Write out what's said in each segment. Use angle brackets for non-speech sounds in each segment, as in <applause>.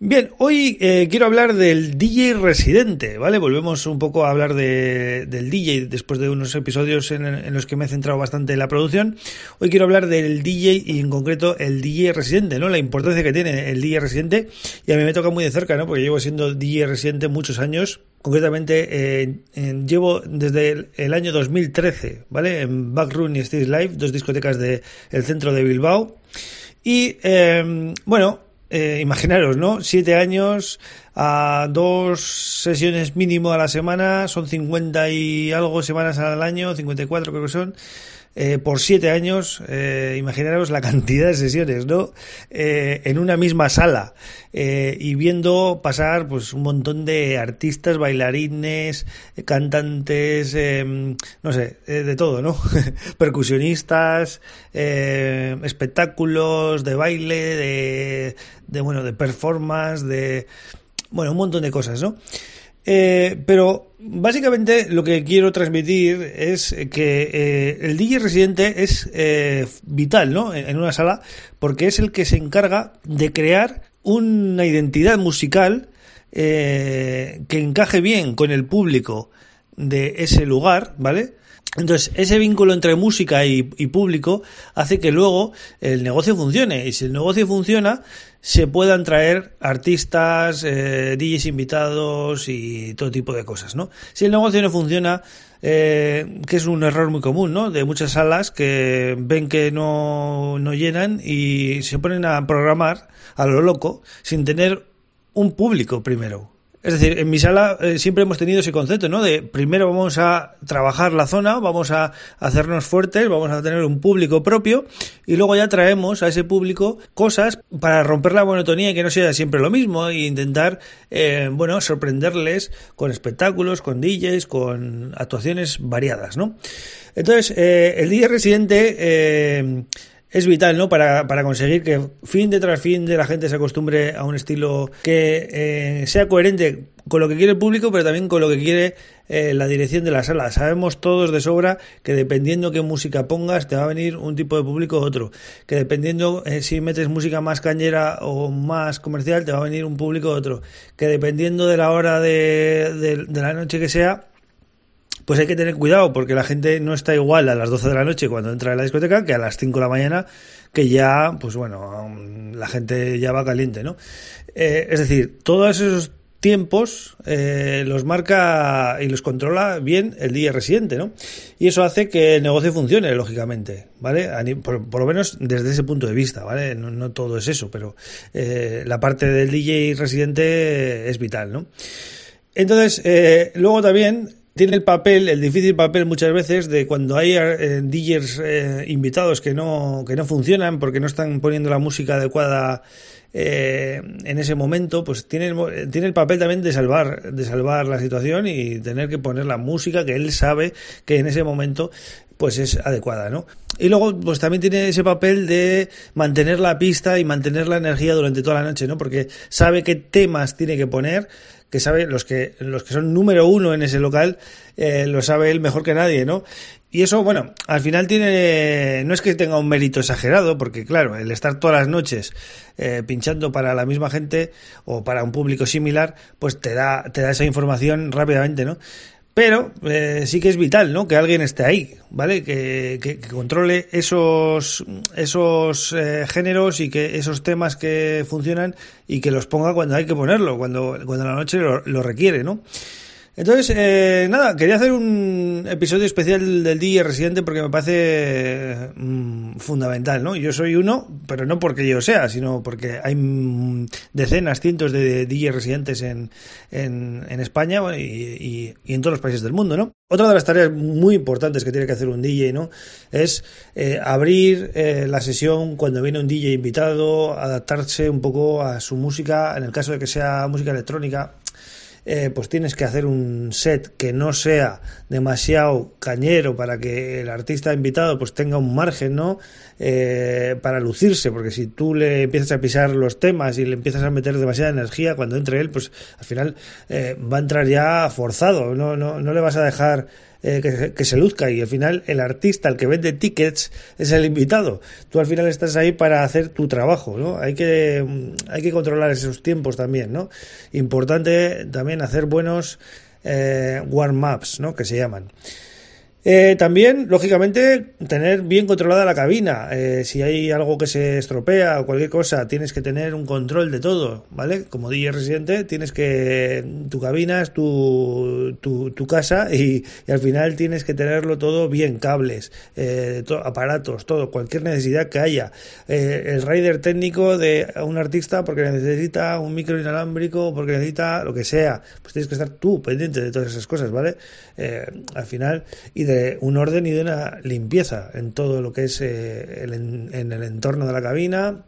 Bien, hoy eh, quiero hablar del DJ residente, ¿vale? Volvemos un poco a hablar de, del DJ después de unos episodios en, los que me he centrado bastante la producción. Hoy quiero hablar del DJ y en concreto el DJ residente, ¿no? La importancia que tiene el DJ residente y a mí me toca muy de cerca, ¿no? Porque llevo siendo DJ residente muchos años. Concretamente, eh, en, llevo desde el, el, año 2013, ¿vale? En Backroom y Stage Live, dos discotecas del el centro de Bilbao. Y, eh, bueno, eh, imaginaros, ¿no? Siete años a dos sesiones mínimo a la semana, son 50 y algo semanas al año, 54 creo que son. Eh, por siete años, eh, imaginaros la <laughs> cantidad de sesiones, ¿no? Eh, en una misma sala eh, y viendo pasar pues un montón de artistas, bailarines, cantantes, em, no sé, de todo, ¿no? <laughs> Percusionistas, espectáculos de baile, de, de, bueno, de performance, de, bueno, un montón de cosas, ¿no? Eh, pero básicamente lo que quiero transmitir es que eh, el DJ residente es eh, vital ¿no? en una sala porque es el que se encarga de crear una identidad musical que encaje bien con el público de ese lugar, ¿vale? Entonces, ese vínculo entre música y, público hace que luego el negocio funcione. Y si el negocio funciona, se puedan traer artistas, eh, DJs invitados y todo tipo de cosas, ¿no? Si el negocio no funciona, eh, que es un error muy común, ¿no? De muchas salas que ven que no, no llenan y se ponen a programar a lo loco sin tener un público primero. Es decir, en mi sala eh, siempre hemos tenido ese concepto, ¿no? De primero vamos a trabajar la zona, vamos a hacernos fuertes, vamos a tener un público propio y luego ya traemos a ese público cosas para romper la monotonía y que no sea siempre lo mismo e intentar, eh, bueno, sorprenderles con espectáculos, con DJs, con actuaciones variadas, ¿no? Entonces, eh, el DJ residente eh, es vital, ¿no? Para, para, conseguir que fin de tras fin de la gente se acostumbre a un estilo que eh, sea coherente con lo que quiere el público, pero también con lo que quiere eh, la dirección de la sala. Sabemos todos de sobra que dependiendo qué música pongas, te va a venir un tipo de público u otro. Que dependiendo eh, si metes música más cañera o más comercial, te va a venir un público u otro. Que dependiendo de la hora de, de, de la noche que sea, pues hay que tener cuidado porque la gente no está igual a las 12 de la noche cuando entra en la discoteca que a las 5 de la mañana que ya, pues bueno, la gente ya va caliente, ¿no? Eh, es decir, todos esos tiempos eh, los marca y los controla bien el día residente, ¿no? Y eso hace que el negocio funcione, lógicamente, ¿vale? Por, por lo menos desde ese punto de vista, ¿vale? No, todo es eso, pero eh, la parte del DJ residente es vital, ¿no? Entonces, eh, luego también tiene el papel, el difícil papel muchas veces de cuando hay eh, DJs eh, invitados que no, que no funcionan porque no están poniendo la música adecuada eh, en ese momento, pues tiene, tiene el papel también de salvar, de salvar la situación y tener que poner la música que él sabe que en ese momento pues es adecuada, ¿no? Y luego, pues también tiene ese papel de mantener la pista y mantener la energía durante toda la noche, ¿no? Porque sabe qué temas tiene que poner, que sabe, los que, los que son número uno en ese local, eh, lo sabe él mejor que nadie, ¿no? Y eso, bueno, al final tiene, no es que tenga un mérito exagerado, porque claro, el estar todas las noches eh, pinchando para la misma gente o para un público similar, pues te da, te da esa información rápidamente, ¿no? Pero eh, sí que es vital, ¿no? Que alguien esté ahí, ¿vale? Que, que, que controle esos, esos eh, géneros y que esos temas que funcionan y que los ponga cuando hay que ponerlo, cuando, cuando la noche lo, lo requiere, ¿no? Entonces, eh, nada, quería hacer un episodio especial del DJ residente porque me parece mmm, fundamental, ¿no? Yo soy uno, pero no porque yo sea, sino porque hay mmm, decenas, cientos de DJ residentes en, en, en España y, y, y, en todos los países del mundo, ¿no? Otra de las tareas muy importantes que tiene que hacer un DJ, ¿no? Es eh, abrir eh, la sesión cuando viene un DJ invitado, adaptarse un poco a su música, en el caso de que sea música electrónica, eh, pues tienes que hacer un set que no sea demasiado cañero para que el artista invitado pues tenga un margen, ¿no? Eh, para lucirse, porque si tú le empiezas a pisar los temas y le empiezas a meter demasiada energía, cuando entre él, pues al final eh, va a entrar ya forzado, no, no, no le vas a dejar eh, que, se luzca y al final el artista, el que vende tickets, es el invitado. Tú al final estás ahí para hacer tu trabajo, ¿no? Hay que, mm, hay que controlar esos tiempos también, ¿no? Importante también hacer buenos eh, warm-ups, ¿no? Que se llaman. Eh, también, lógicamente, tener bien controlada la cabina. Eh, si hay algo que se estropea o cualquier cosa, tienes que tener un control de todo, ¿vale? Como DJ residente, tienes que. Tu cabina es tu, tu, casa y, al final tienes que tenerlo todo bien: cables, eh, aparatos, todo, cualquier necesidad que haya. el rider técnico de un artista porque necesita un micro inalámbrico, porque necesita lo que sea, pues tienes que estar tú pendiente de todas esas cosas, ¿vale? al final, y de un orden y de una limpieza en todo lo que es eh, en el entorno de la cabina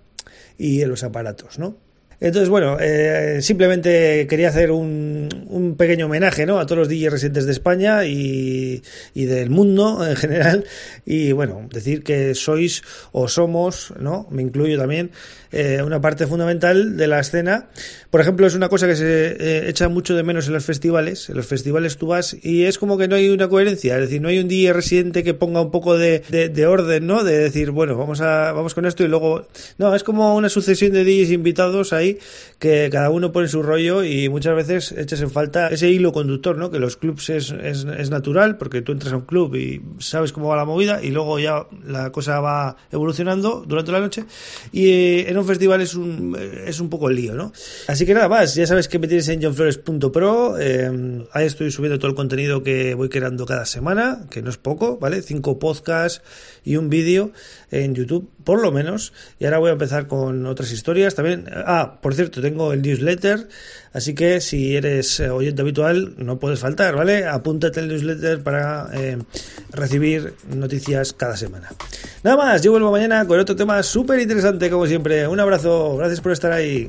y en los aparatos, ¿no? Entonces, bueno, eh, simplemente quería hacer un, un, pequeño homenaje ¿no? a todos los DJs residentes de España y, y, del mundo en general. Y bueno, decir que sois o somos, ¿no? Me incluyo también, eh, una parte fundamental de la escena. Por ejemplo, es una cosa que se eh, echa mucho de menos en los festivales. En los festivales tú vas y es como que no hay una coherencia. Es decir, no hay un DJ residente que ponga un poco de, de, de orden, ¿no? De decir, bueno, vamos, a, vamos con esto y luego. No, es como una sucesión de DJs invitados ahí que cada uno pone su rollo y muchas veces echas en falta ese hilo conductor, ¿no? Que los clubs es, es, es, natural porque tú entras a un club y sabes cómo va la movida y luego ya la cosa va evolucionando durante la noche y eh, en un festival es un, es un poco el lío, ¿no? Así que nada más, ya sabes que me tienes en johnflores.pro, eh, ahí estoy subiendo todo el contenido que voy creando cada semana, que no es poco, ¿vale? Cinco podcasts y un vídeo en YouTube, por lo menos, y ahora voy a empezar con otras historias también. Ah, por cierto, tengo el newsletter, así que si eres eh, oyente habitual, no puedes faltar, ¿vale? Apúntate el newsletter para eh, recibir noticias cada semana. Nada más, yo vuelvo mañana con otro tema súper interesante, como siempre. Un abrazo, gracias por estar ahí.